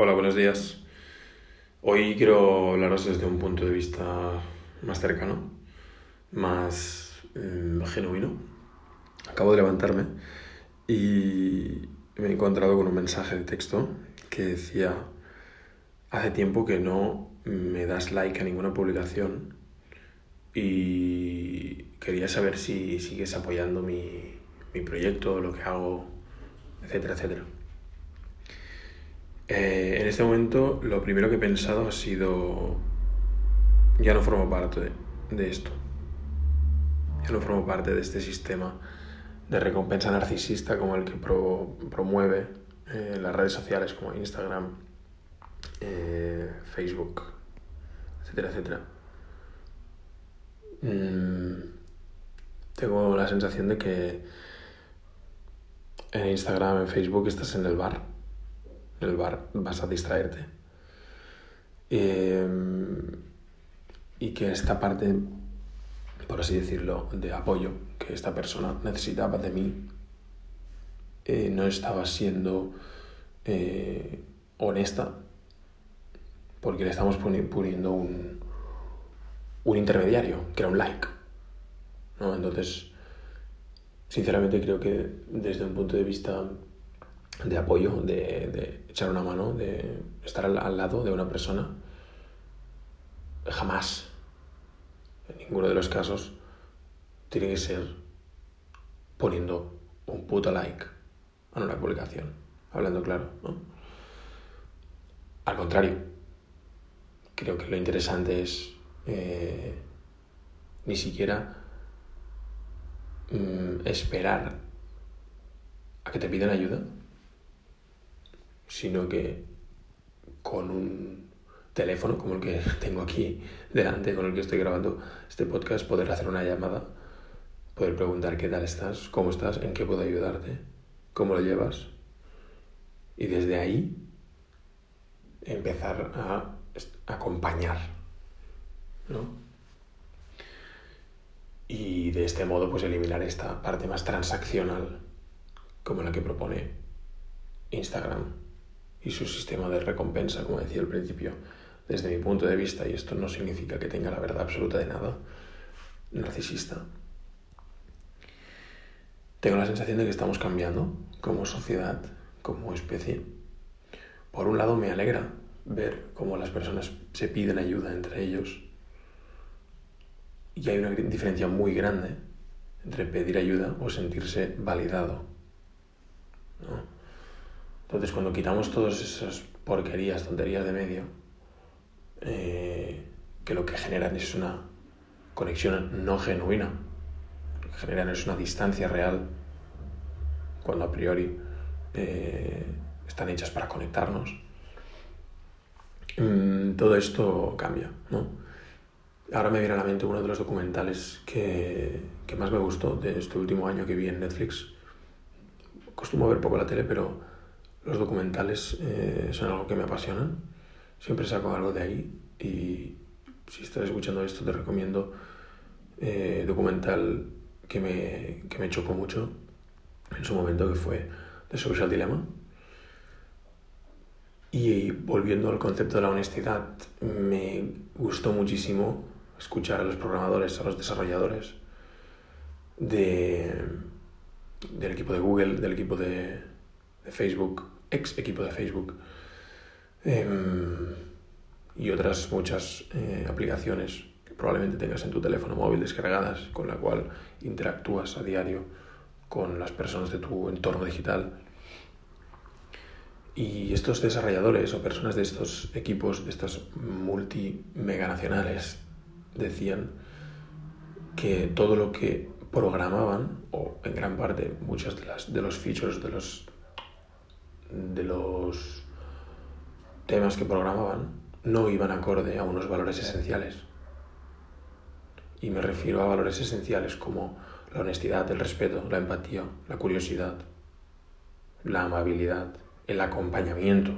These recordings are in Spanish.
Hola, buenos días. Hoy quiero hablaros desde un punto de vista más cercano, más mm, genuino. Acabo de levantarme y me he encontrado con un mensaje de texto que decía, hace tiempo que no me das like a ninguna publicación y quería saber si sigues apoyando mi, mi proyecto, lo que hago, etcétera, etcétera. Eh, en este momento lo primero que he pensado ha sido, ya no formo parte de, esto, ya no formo parte de este sistema de recompensa narcisista como el que promueve eh, las redes sociales como Instagram, eh, Facebook, etcétera, etcétera. Mm, tengo la sensación de que en Instagram, en Facebook estás en el bar en el bar vas a distraerte. Em, y que esta parte, por así decirlo, de apoyo que esta persona necesitaba de mí, eh, no estaba siendo eh, honesta, porque le estamos poniendo un, un intermediario, que era un like. ¿no? Entonces, sinceramente creo que desde un punto de vista de apoyo, de, de, echar una mano, de estar al, lado de una persona. Jamás, en ninguno de los casos, tiene que ser poniendo un puto like a una publicación, hablando claro. ¿no? Al contrario, creo que lo interesante es eh, ni siquiera mm, esperar a que te pidan ayuda sino que con un teléfono como el que tengo aquí delante, con el que estoy grabando este podcast, poder hacer una llamada, poder preguntar qué tal estás, cómo estás, en qué puedo ayudarte, cómo lo llevas. Y desde ahí empezar a acompañar, ¿no? Y de este modo pues eliminar esta parte más transaccional como la que propone Instagram y su sistema de recompensa, como decía al principio, desde mi punto de vista, y esto no significa que tenga la verdad absoluta de nada, narcisista. Tengo la sensación de que estamos cambiando como sociedad, como especie. Por un lado me alegra ver cómo las personas se piden ayuda entre ellos y hay una diferencia muy grande entre pedir ayuda o sentirse validado. ¿no? Entonces, cuando quitamos todas esas porquerías, tonterías de medio, eh, que lo que generan es una conexión no genuina, lo que generan es una distancia real, cuando a priori eh, están hechas para conectarnos, mm, todo esto cambia, ¿no? Ahora me viene a la mente uno de los documentales que, que más me gustó de este último año que vi en Netflix. Costumo ver poco la tele, pero los documentales eh, son algo que me apasionan. Siempre saco algo de ahí y si estás escuchando esto te recomiendo eh, documental que me, que me chocó mucho en su momento que fue The Social Dilemma. Y volviendo al concepto de la honestidad, me gustó muchísimo escuchar a los programadores, a los desarrolladores de, del equipo de Google, del equipo de, Facebook, ex equipo de Facebook em, y otras muchas eh, aplicaciones que probablemente tengas en tu teléfono móvil descargadas con la cual interactúas a diario con las personas de tu entorno digital. Y estos desarrolladores o personas de estos equipos, de estas multi-meganacionales, decían que todo lo que programaban, o en gran parte muchas de, las, de los features, de los de los temas que programaban no iban acorde a unos valores esenciales. Y me refiero a valores esenciales como la honestidad, el respeto, la empatía, la curiosidad, la amabilidad, el acompañamiento.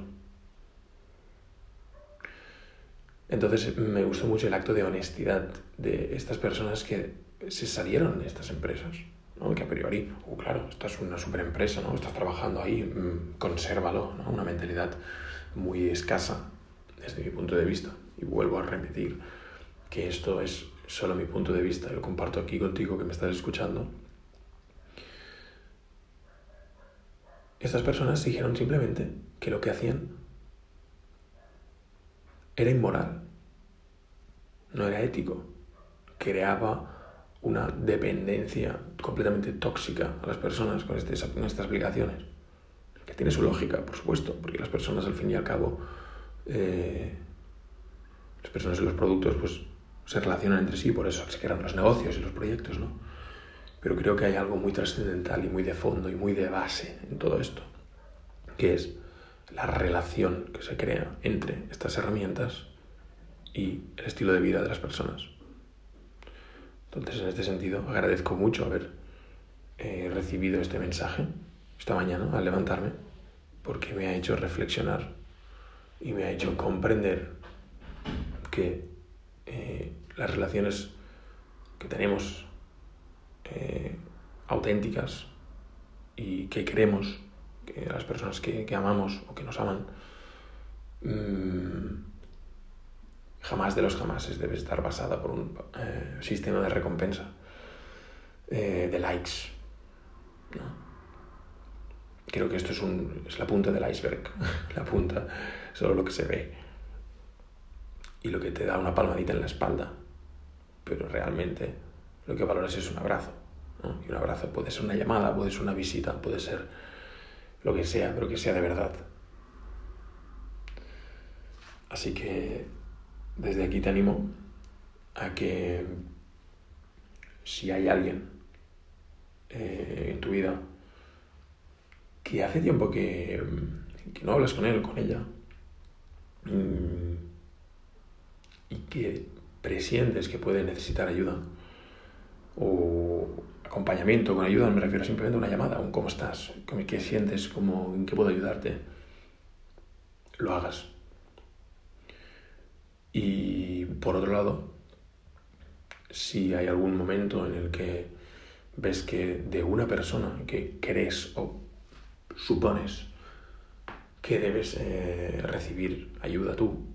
Entonces me gustó mucho el acto de honestidad de estas personas que se salieron de estas empresas que a priori, uh, claro, esta es una super empresa, ¿no? estás trabajando ahí, mm, consérvalo, ¿no? una mentalidad muy escasa desde mi punto de vista. Y vuelvo a repetir que esto es solo mi punto de vista, lo comparto aquí contigo que me estás escuchando. Estas personas dijeron simplemente que lo que hacían era inmoral, no era ético, creaba una dependencia completamente tóxica a las personas con, este, estas aplicaciones. Que tiene su lógica, por supuesto, porque las personas al fin y al cabo, eh, las personas y los productos, pues se relacionan entre sí, por eso se crean los negocios y los proyectos, ¿no? Pero creo que hay algo muy trascendental y muy de fondo y muy de base en todo esto, que es la relación que se crea entre estas herramientas y el estilo de vida de las personas. Entonces, en este sentido, agradezco mucho haber eh, recibido este mensaje esta mañana al levantarme, porque me ha hecho reflexionar y me ha hecho comprender que eh, las relaciones que tenemos eh, auténticas y que queremos, que las personas que, amamos o que nos aman, mm, jamás de los jamases debe estar basada por un eh, sistema de recompensa, de likes. Creo que esto es, un, es la punta del iceberg, la punta, solo lo que se ve y lo que te da una palmadita en la espalda. Pero realmente lo que valoras es un abrazo. Y un abrazo puede ser una llamada, puede ser una visita, puede ser lo que sea, pero que sea de verdad. Así que desde aquí te animo a que si hay alguien eh, en tu vida que hace tiempo que, no hablas con él, con ella, mm, y que presientes que puede necesitar ayuda o acompañamiento con ayuda, me refiero simplemente a una llamada, un cómo estás, qué sientes, cómo, en qué puedo ayudarte, lo hagas. Y por otro lado, si hay algún momento en el que ves que de una persona que crees o supones que debes eh, recibir ayuda tú,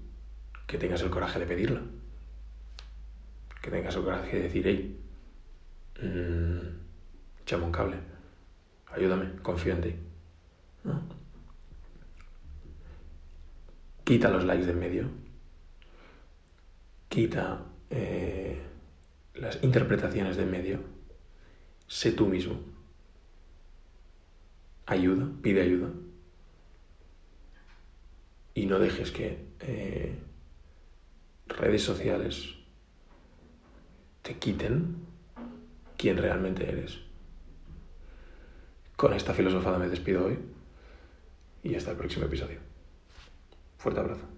que tengas el coraje de pedirla. Que tengas el coraje de decir, hey, mmm, un cable, ayúdame, confío en ti. Quita los likes de en medio. Quita eh, las interpretaciones de medio. Sé tú mismo. Ayuda, pide ayuda. Y no dejes que eh, redes sociales te quiten quién realmente eres. Con esta filosofada me despido hoy y hasta el próximo episodio. Fuerte abrazo.